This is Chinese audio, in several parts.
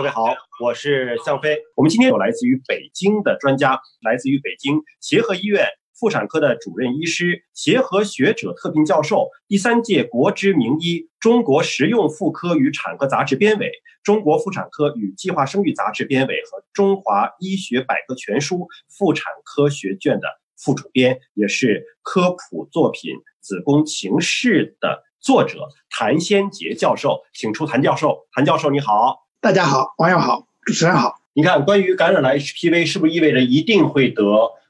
各位好，我是向飞。我们今天有来自于北京的专家，来自于北京协和医院妇产科的主任医师、协和学者特聘教授，第三届国之名医、中国实用妇科与产科杂志编委、中国妇产科与计划生育杂志编委和中华医学百科全书妇产科学卷的副主编，也是科普作品《子宫情事》的作者谭先杰教授，请出谭教授。谭教授，你好。大家好，网友好，主持人好。你看，关于感染了 HPV，是不是意味着一定会得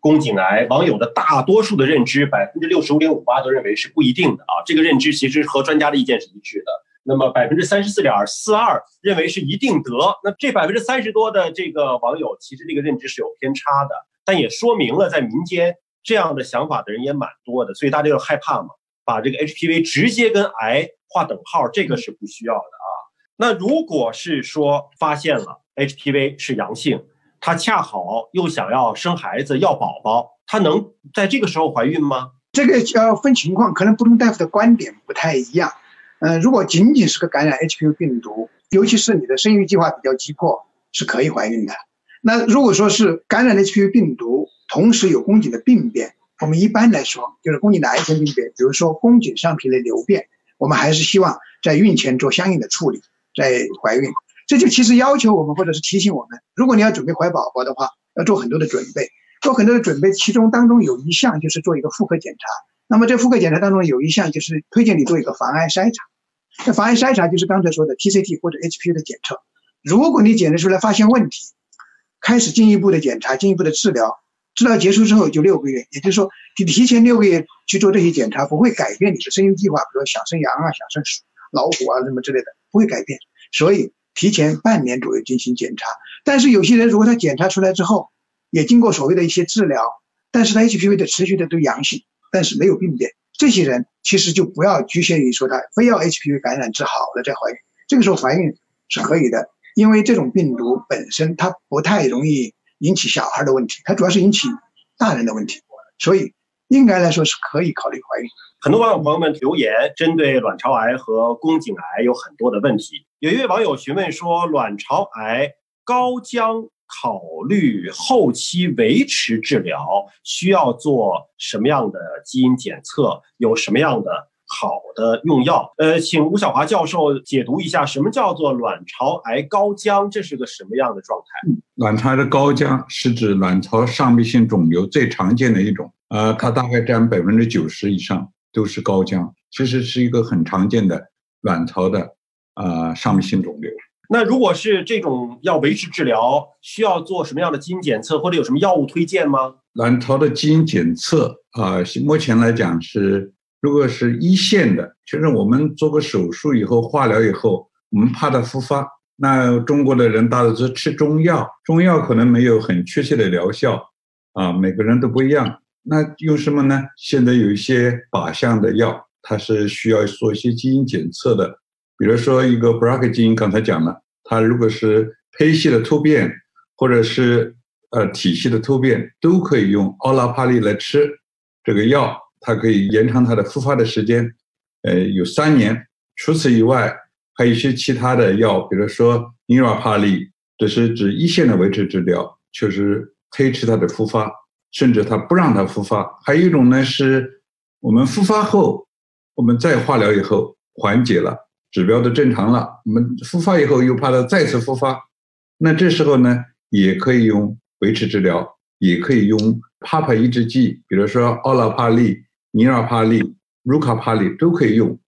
宫颈癌？网友的大多数的认知，百分之六十五点五八都认为是不一定的啊。这个认知其实和专家的意见是一致的。那么百分之三十四点四二认为是一定得。那这百分之三十多的这个网友，其实这个认知是有偏差的，但也说明了在民间这样的想法的人也蛮多的。所以大家就害怕嘛，把这个 HPV 直接跟癌划等号，这个是不需要的。那如果是说发现了 HPV 是阳性，她恰好又想要生孩子要宝宝，她能在这个时候怀孕吗？这个要分情况，可能不同大夫的观点不太一样。嗯，如果仅仅是个感染 HPV 病毒，尤其是你的生育计划比较急迫，是可以怀孕的。那如果说是感染 HPV 病毒，同时有宫颈的病变，我们一般来说就是宫颈的癌前病变，比如说宫颈上皮的瘤变，我们还是希望在孕前做相应的处理。在怀孕，这就其实要求我们，或者是提醒我们，如果你要准备怀宝宝的话，要做很多的准备，做很多的准备。其中当中有一项就是做一个妇科检查。那么这妇科检查当中有一项就是推荐你做一个防癌筛查。那防癌筛查就是刚才说的 TCT 或者 HPV 的检测。如果你检测出来发现问题，开始进一步的检查，进一步的治疗。治疗结束之后就六个月，也就是说你提前六个月去做这些检查，不会改变你的生育计划，比如说想生羊啊，想生老虎啊什么之类的。不会改变，所以提前半年左右进行检查。但是有些人如果他检查出来之后，也经过所谓的一些治疗，但是他 HPV 的持续的都阳性，但是没有病变，这些人其实就不要局限于说他非要 HPV 感染治好了再怀孕。这个时候怀孕是可以的，因为这种病毒本身它不太容易引起小孩的问题，它主要是引起大人的问题，所以应该来说是可以考虑怀孕。很多网友朋友们留言，针对卵巢癌和宫颈癌有很多的问题。有一位网友询问说，卵巢癌高将考虑后期维持治疗，需要做什么样的基因检测？有什么样的好的用药？呃，请吴晓华教授解读一下，什么叫做卵巢癌高浆？这是个什么样的状态？卵巢的高浆是指卵巢上皮性肿瘤最常见的一种，呃，它大概占百分之九十以上。都是高浆，其实是一个很常见的卵巢的呃上皮性肿瘤。那如果是这种要维持治疗，需要做什么样的基因检测，或者有什么药物推荐吗？卵巢的基因检测啊，目前来讲是，如果是一线的，就是我们做过手术以后，化疗以后，我们怕它复发。那中国的人大多是吃中药，中药可能没有很确切的疗效啊，每个人都不一样。那用什么呢？现在有一些靶向的药，它是需要做一些基因检测的。比如说一个 BRCA 基因，刚才讲了，它如果是胚系的突变，或者是呃体系的突变，都可以用奥拉帕利来吃这个药，它可以延长它的复发的时间，呃，有三年。除此以外，还有一些其他的药，比如说尼尔帕利，这是指一线的维持治疗，确实推迟它的复发。甚至它不让它复发，还有一种呢，是我们复发后，我们再化疗以后缓解了，指标都正常了，我们复发以后又怕它再次复发，那这时候呢，也可以用维持治疗，也可以用帕帕抑制剂，比如说奥拉帕利、尼尔帕利、卢卡帕利都可以用。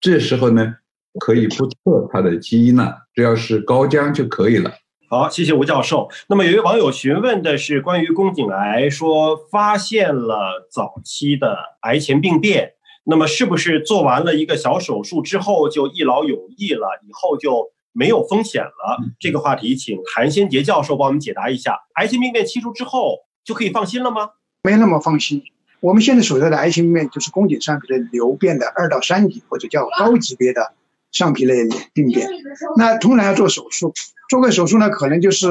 这时候呢，可以不测它的基因了，只要是高浆就可以了。好，谢谢吴教授。那么有一位网友询问的是关于宫颈癌，说发现了早期的癌前病变，那么是不是做完了一个小手术之后就一劳永逸了，以后就没有风险了？这个话题，请韩先杰教授帮我们解答一下。癌前病变切除之后就可以放心了吗？没那么放心。我们现在所在的癌前病变，就是宫颈上皮的瘤变的二到三级或者叫高级别的。上皮类病变，那通常要做手术，做个手术呢，可能就是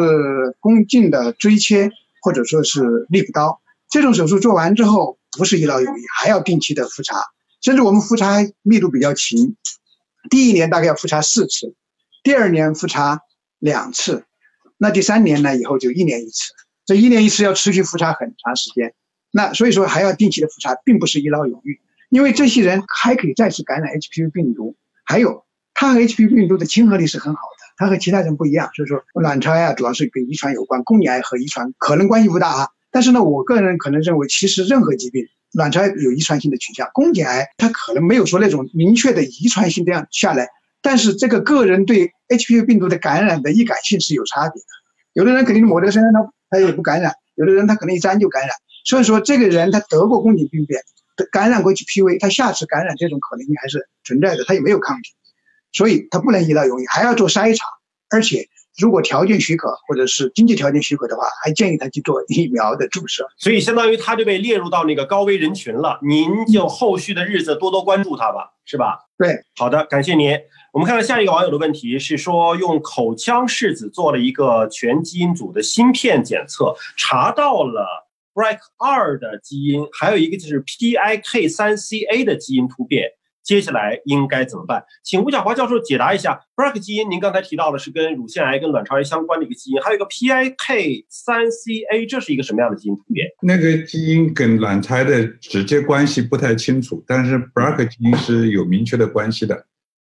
宫颈的椎切或者说是利布刀。这种手术做完之后，不是一劳永逸，还要定期的复查，甚至我们复查密度比较勤，第一年大概要复查四次，第二年复查两次，那第三年呢以后就一年一次，这一年一次要持续复查很长时间，那所以说还要定期的复查，并不是一劳永逸，因为这些人还可以再次感染 HPV 病毒，还有它和 HPV 病毒的亲和力是很好的，他和其他人不一样，所以说卵巢癌啊主要是跟遗传有关，宫颈癌和遗传可能关系不大啊，但是呢，我个人可能认为，其实任何疾病。卵巢有遗传性的倾向，宫颈癌它可能没有说那种明确的遗传性这样下来，但是这个个人对 HPV 病毒的感染的易感性是有差别的。有的人肯定抹在身上他他也不感染，有的人他可能一沾就感染。所以说这个人他得过宫颈病变，感染过 HPV，他下次感染这种可能性还是存在的，他也没有抗体，所以他不能一劳永逸，还要做筛查，而且。如果条件许可，或者是经济条件许可的话，还建议他去做疫苗的注射。所以，相当于他就被列入到那个高危人群了。您就后续的日子多多关注他吧，是吧？对，好的，感谢您。我们看看下一个网友的问题是说，用口腔拭子做了一个全基因组的芯片检测，查到了 BRCA2 的基因，还有一个就是 PIK3CA 的基因突变。接下来应该怎么办？请吴晓华教授解答一下。BRCA 基因，您刚才提到的是跟乳腺癌、跟卵巢癌相关的一个基因，还有一个 PIK3CA，这是一个什么样的基因突变？那个基因跟卵巢的直接关系不太清楚，但是 BRCA 基因是有明确的关系的。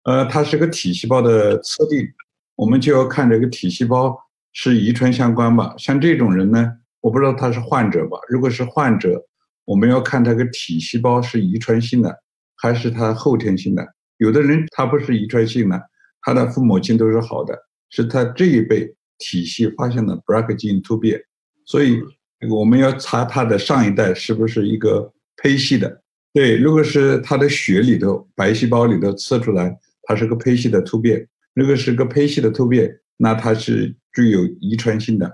呃，它是个体细胞的测定，我们就要看这个体细胞是遗传相关吧。像这种人呢，我不知道他是患者吧？如果是患者，我们要看他个体细胞是遗传性的。还是他后天性的，有的人他不是遗传性的，他的父母亲都是好的，是他这一辈体系发现了 BRCA 基因突变，所以我们要查他的上一代是不是一个胚系的。对，如果是他的血里头白细胞里头测出来，他是个胚系的突变，如果是个胚系的突变，那他是具有遗传性的。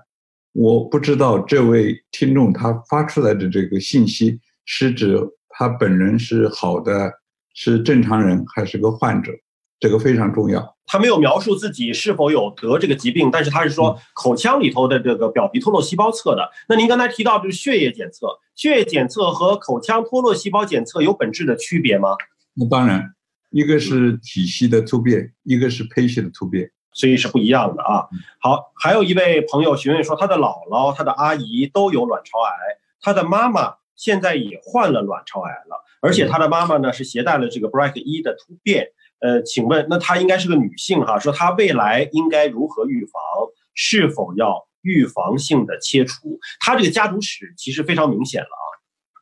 我不知道这位听众他发出来的这个信息是指。他本人是好的，是正常人还是个患者？这个非常重要。他没有描述自己是否有得这个疾病，但是他是说口腔里头的这个表皮脱落细胞测的。那您刚才提到就是血液检测，血液检测和口腔脱落细胞检测有本质的区别吗？那当然，一个是体系的突变，一个是胚系的突变，所以是不一样的啊。好，还有一位朋友询问说，他的姥姥、他的阿姨都有卵巢癌，他的妈妈。现在也患了卵巢癌了，而且他的妈妈呢是携带了这个 BRCA1 的突变。呃，请问那她应该是个女性哈？说她未来应该如何预防？是否要预防性的切除？她这个家族史其实非常明显了啊。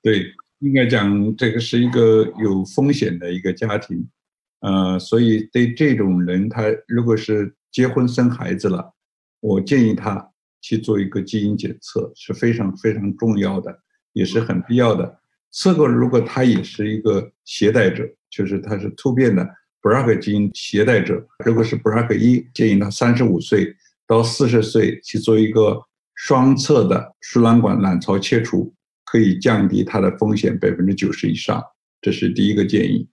对，应该讲这个是一个有风险的一个家庭，呃，所以对这种人，他如果是结婚生孩子了，我建议他去做一个基因检测是非常非常重要的。也是很必要的。这个，如果他也是一个携带者，就是他是突变的 BRCA 基因携带者，如果是 BRCA 一，建议他三十五岁到四十岁去做一个双侧的输卵管卵巢切除，可以降低他的风险百分之九十以上。这是第一个建议。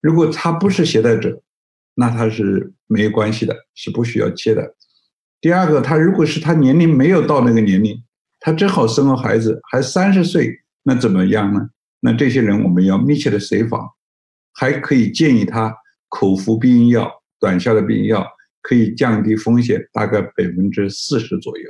如果他不是携带者，那他是没有关系的，是不需要切的。第二个，他如果是他年龄没有到那个年龄。他正好生了孩子，还三十岁，那怎么样呢？那这些人我们要密切的随访，还可以建议他口服避孕药，短效的避孕药可以降低风险，大概百分之四十左右。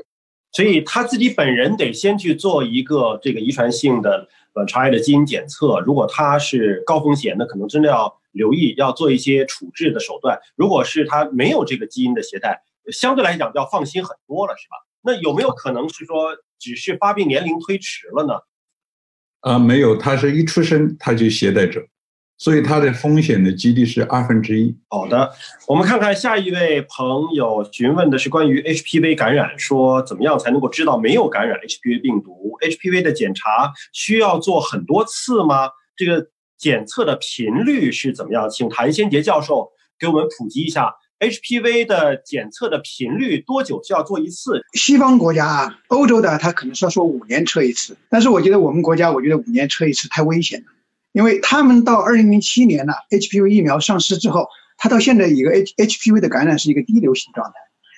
所以他自己本人得先去做一个这个遗传性的卵巢癌的基因检测。如果他是高风险，那可能真的要留意，要做一些处置的手段。如果是他没有这个基因的携带，相对来讲要放心很多了，是吧？那有没有可能是说？只是发病年龄推迟了呢？啊，没有，他是一出生他就携带者，所以他的风险的几率是二分之一。好的，我们看看下一位朋友询问的是关于 HPV 感染，说怎么样才能够知道没有感染 HPV 病毒？HPV 的检查需要做很多次吗？这个检测的频率是怎么样？请谭先杰教授给我们普及一下。HPV 的检测的频率多久就要做一次？西方国家啊，欧洲的他可能说说五年测一次，但是我觉得我们国家，我觉得五年测一次太危险了，因为他们到二零零七年呢，HPV 疫苗上市之后，它到现在一个 H HPV 的感染是一个低流行状态。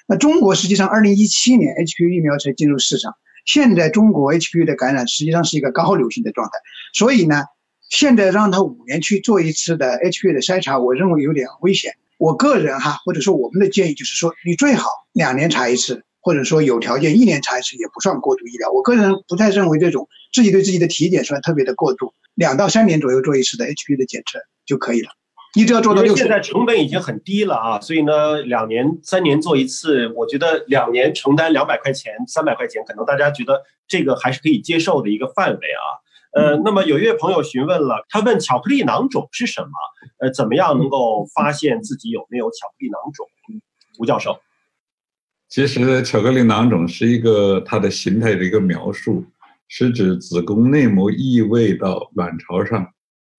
那中国实际上二零一七年 HPV 疫苗才进入市场，现在中国 HPV 的感染实际上是一个高流行的状态，所以呢，现在让他五年去做一次的 HPV 的筛查，我认为有点危险。我个人哈，或者说我们的建议就是说，你最好两年查一次，或者说有条件一年查一次，也不算过度医疗。我个人不太认为这种自己对自己的体检算特别的过度，两到三年左右做一次的 HPV 的检测就可以了。你只要做到六现在成本已经很低了啊，所以呢，两年、三年做一次，我觉得两年承担两百块钱、三百块钱，可能大家觉得这个还是可以接受的一个范围啊。呃，那么有一位朋友询问了，他问巧克力囊肿是什么？呃，怎么样能够发现自己有没有巧克力囊肿？吴教授，其实巧克力囊肿是一个它的形态的一个描述，是指子宫内膜异位到卵巢上，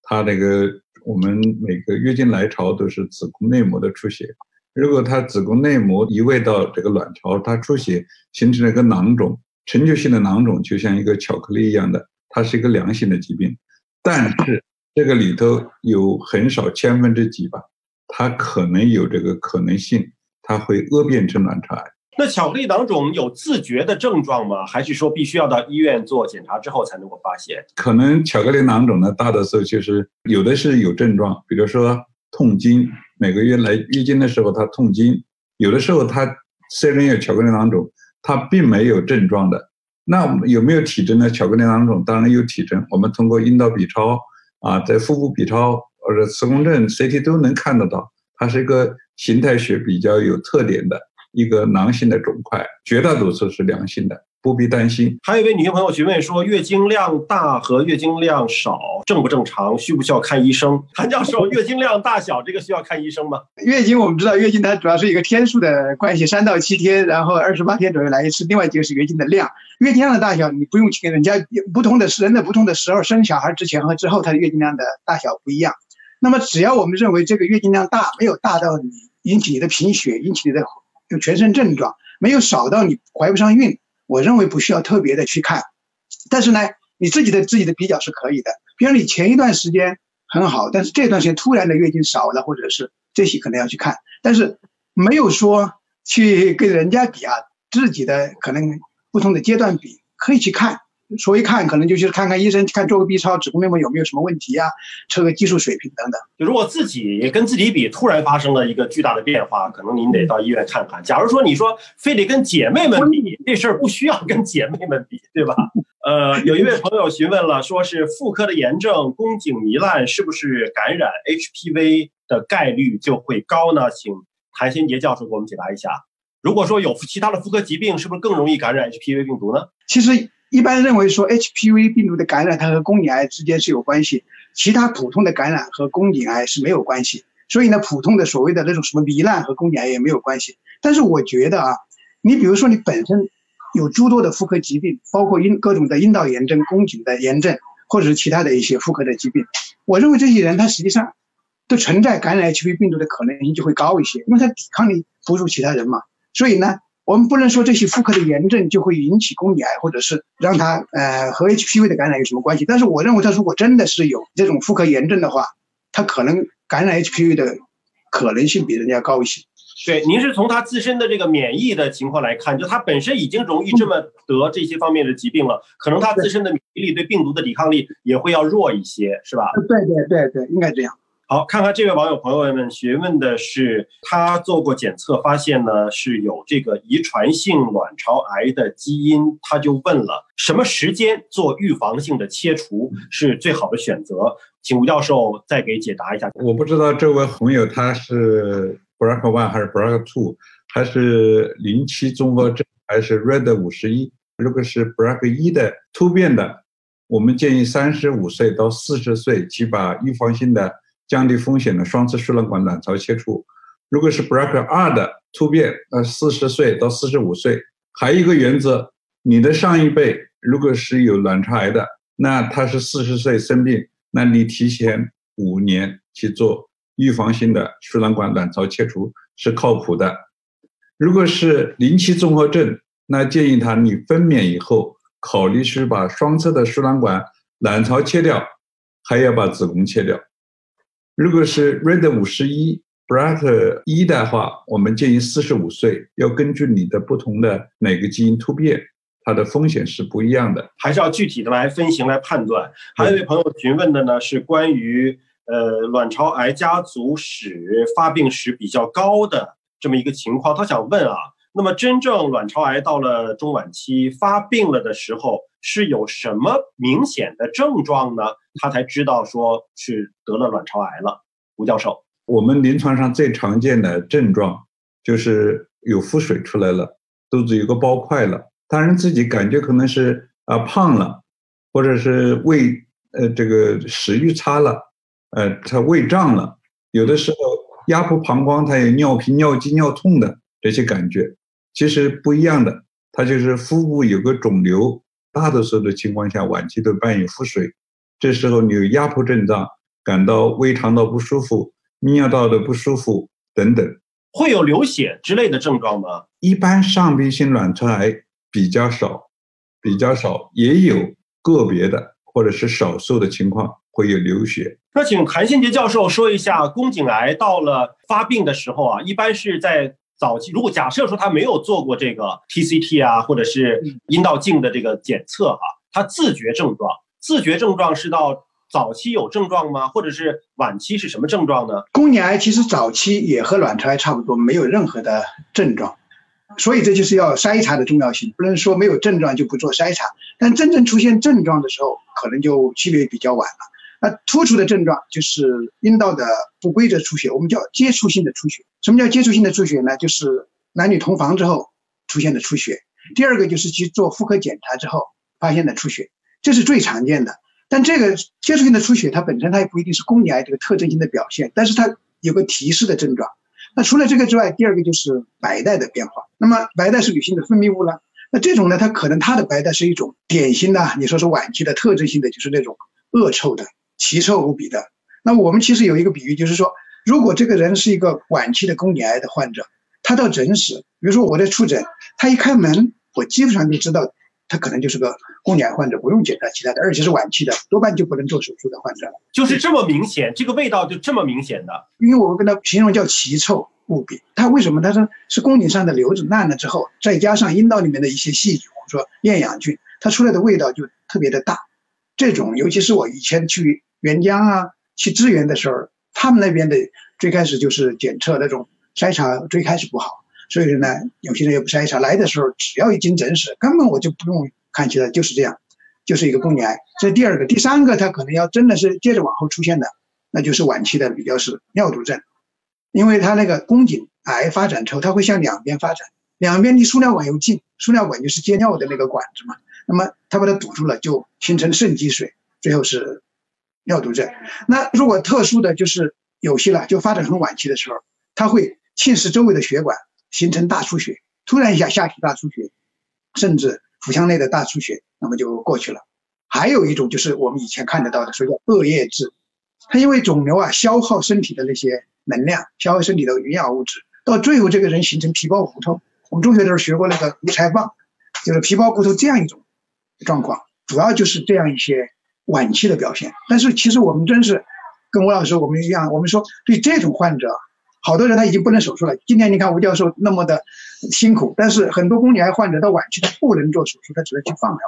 它那个我们每个月经来潮都是子宫内膜的出血，如果它子宫内膜移位到这个卵巢，它出血形成了一个囊肿，成球性的囊肿就像一个巧克力一样的。它是一个良性的疾病，但是这个里头有很少千分之几吧，它可能有这个可能性，它会恶变成卵巢癌。那巧克力囊肿有自觉的症状吗？还是说必须要到医院做检查之后才能够发现？可能巧克力囊肿呢，大的时候就是有的是有症状，比如说痛经，每个月来月经的时候它痛经，有的时候它虽然有巧克力囊肿，它并没有症状的。那有没有体征呢？巧克力囊肿当然有体征，我们通过阴道 B 超啊，在腹部 B 超或者磁共振 CT 都能看得到，它是一个形态学比较有特点的一个囊性的肿块，绝大多数是良性的。不必担心。还有一位女性朋友询问说，月经量大和月经量少正不正常？需不需要看医生？谭教授，月经量大小这个需要看医生吗？月经我们知道，月经它主要是一个天数的关系，三到七天，然后二十八天左右来一次。另外一个是月经的量，月经量的大小你不用去跟人家不同的人的不同的时候生小孩之前和之后，它的月经量的大小不一样。那么只要我们认为这个月经量大，没有大到你引起你的贫血，引起你的有全身症状，没有少到你怀不上孕。我认为不需要特别的去看，但是呢，你自己的自己的比较是可以的。比如你前一段时间很好，但是这段时间突然的月经少了，或者是这些可能要去看，但是没有说去跟人家比啊，自己的可能不同的阶段比，可以去看。说一看，可能就去看看医生，看做个 B 超，子宫内膜有没有什么问题啊？测个技术水平等等。就如果自己跟自己比，突然发生了一个巨大的变化，可能您得到医院看看。假如说你说非得跟姐妹们比，这事儿不需要跟姐妹们比，对吧？呃，有一位朋友询问了，说是妇科的炎症，宫颈糜烂，是不是感染 HPV 的概率就会高呢？请谭新杰教授给我们解答一下。如果说有其他的妇科疾病，是不是更容易感染 HPV 病毒呢？其实。一般认为说 HPV 病毒的感染，它和宫颈癌之间是有关系，其他普通的感染和宫颈癌是没有关系。所以呢，普通的所谓的那种什么糜烂和宫颈癌也没有关系。但是我觉得啊，你比如说你本身有诸多的妇科疾病，包括阴各种的阴道炎症、宫颈的炎症，或者是其他的一些妇科的疾病，我认为这些人他实际上都存在感染 HPV 病毒的可能性就会高一些，因为他抵抗力不如其他人嘛。所以呢。我们不能说这些妇科的炎症就会引起宫颈癌，或者是让它呃和 HPV 的感染有什么关系？但是我认为，它如果真的是有这种妇科炎症的话，它可能感染 HPV 的可能性比人家高一些。对，您是从他自身的这个免疫的情况来看，就他本身已经容易这么得这些方面的疾病了，可能他自身的免疫力对病毒的抵抗力也会要弱一些，是吧？对对对对，应该这样。好，看看这位网友朋友们询问的是，他做过检测，发现呢是有这个遗传性卵巢癌的基因，他就问了，什么时间做预防性的切除是最好的选择？请吴教授再给解答一下。我不知道这位朋友他是 BRCA one 还是 BRCA two，还是零七综合症，还是 Red 五十一？如果是 BRCA 一的突变的，我们建议三十五岁到四十岁去把预防性的。降低风险的双侧输卵管卵巢切除，如果是 BRCA 二的突变，呃，四十岁到四十五岁。还有一个原则，你的上一辈如果是有卵巢癌的，那他是四十岁生病，那你提前五年去做预防性的输卵管卵巢切除是靠谱的。如果是临期综合症，那建议他你分娩以后考虑是把双侧的输卵管卵巢切掉，还要把子宫切掉。如果是 Red 五十一 BRCA 一的话，我们建议四十五岁，要根据你的不同的哪个基因突变，它的风险是不一样的，还是要具体的来分型来判断。还有一位朋友询问的呢，是关于呃卵巢癌家族史发病史比较高的这么一个情况，他想问啊，那么真正卵巢癌到了中晚期发病了的时候，是有什么明显的症状呢？他才知道说是得了卵巢癌了。吴教授，我们临床上最常见的症状就是有腹水出来了，肚子有个包块了，当然自己感觉可能是啊胖了，或者是胃呃这个食欲差了，呃他胃胀了，有的时候压迫膀胱，他有尿频、尿急、尿痛的这些感觉，其实不一样的，它就是腹部有个肿瘤，大多数的情况下晚期都伴有腹水，这时候你有压迫症状。感到胃肠道不舒服、泌尿道的不舒服等等，会有流血之类的症状吗？一般上皮性卵巢癌比较少，比较少，也有个别的或者是少数的情况会有流血。那请韩新杰教授说一下，宫颈癌到了发病的时候啊，一般是在早期。如果假设说他没有做过这个 TCT 啊，或者是阴道镜的这个检测哈，他自觉症状，自觉症状是到。早期有症状吗？或者是晚期是什么症状呢？宫颈癌其实早期也和卵巢癌差不多，没有任何的症状，所以这就是要筛查的重要性。不能说没有症状就不做筛查，但真正出现症状的时候，可能就区别比较晚了。那突出的症状就是阴道的不规则出血，我们叫接触性的出血。什么叫接触性的出血呢？就是男女同房之后出现的出血。第二个就是去做妇科检查之后发现的出血，这是最常见的。但这个接触性的出血，它本身它也不一定是宫颈癌这个特征性的表现，但是它有个提示的症状。那除了这个之外，第二个就是白带的变化。那么白带是女性的分泌物了，那这种呢，它可能它的白带是一种典型的，你说是晚期的特征性的，就是那种恶臭的、奇臭无比的。那我们其实有一个比喻，就是说，如果这个人是一个晚期的宫颈癌的患者，他到诊室，比如说我在出诊，他一开门，我基本上就知道。他可能就是个宫颈癌患者，不用检查其他的，而且是晚期的，多半就不能做手术的患者了。就是这么明显，这个味道就这么明显的。因为我们跟他形容叫奇臭无比。他为什么？他说是宫颈上的瘤子烂了之后，再加上阴道里面的一些细菌，我们说厌氧菌，它出来的味道就特别的大。这种，尤其是我以前去援疆啊，去支援的时候，他们那边的最开始就是检测那种筛查，最开始不好。所以说呢，有些人也不筛查，来的时候只要一进诊室，根本我就不用看其他，就是这样，就是一个宫颈癌。这第二个，第三个，它可能要真的是接着往后出现的，那就是晚期的比较是尿毒症，因为它那个宫颈癌发展之后，它会向两边发展，两边离输尿管又近，输尿管就是接尿的那个管子嘛，那么它把它堵住了，就形成肾积水，最后是尿毒症。那如果特殊的就是有些了，就发展很晚期的时候，它会侵蚀周围的血管。形成大出血，突然一下下体大出血，甚至腹腔内的大出血，那么就过去了。还有一种就是我们以前看得到的，所以叫恶液质，它因为肿瘤啊消耗身体的那些能量，消耗身体的营养物质，到最后这个人形成皮包骨头。我们中学的时候学过那个无柴棒，就是皮包骨头这样一种状况，主要就是这样一些晚期的表现。但是其实我们真是跟吴老师我们一样，我们说对这种患者。好多人他已经不能手术了。今天你看吴教授那么的辛苦，但是很多宫颈癌患者到晚期他不能做手术，他只能去放疗。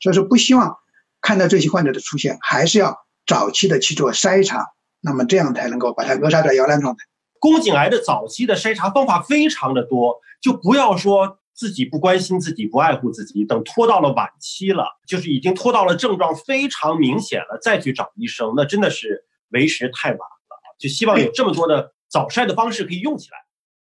所以说不希望看到这些患者的出现，还是要早期的去做筛查，那么这样才能够把它扼杀在摇篮状态。宫颈癌的早期的筛查方法非常的多，就不要说自己不关心自己、不爱护自己，等拖到了晚期了，就是已经拖到了症状非常明显了，再去找医生，那真的是为时太晚了。就希望有这么多的。早筛的方式可以用起来。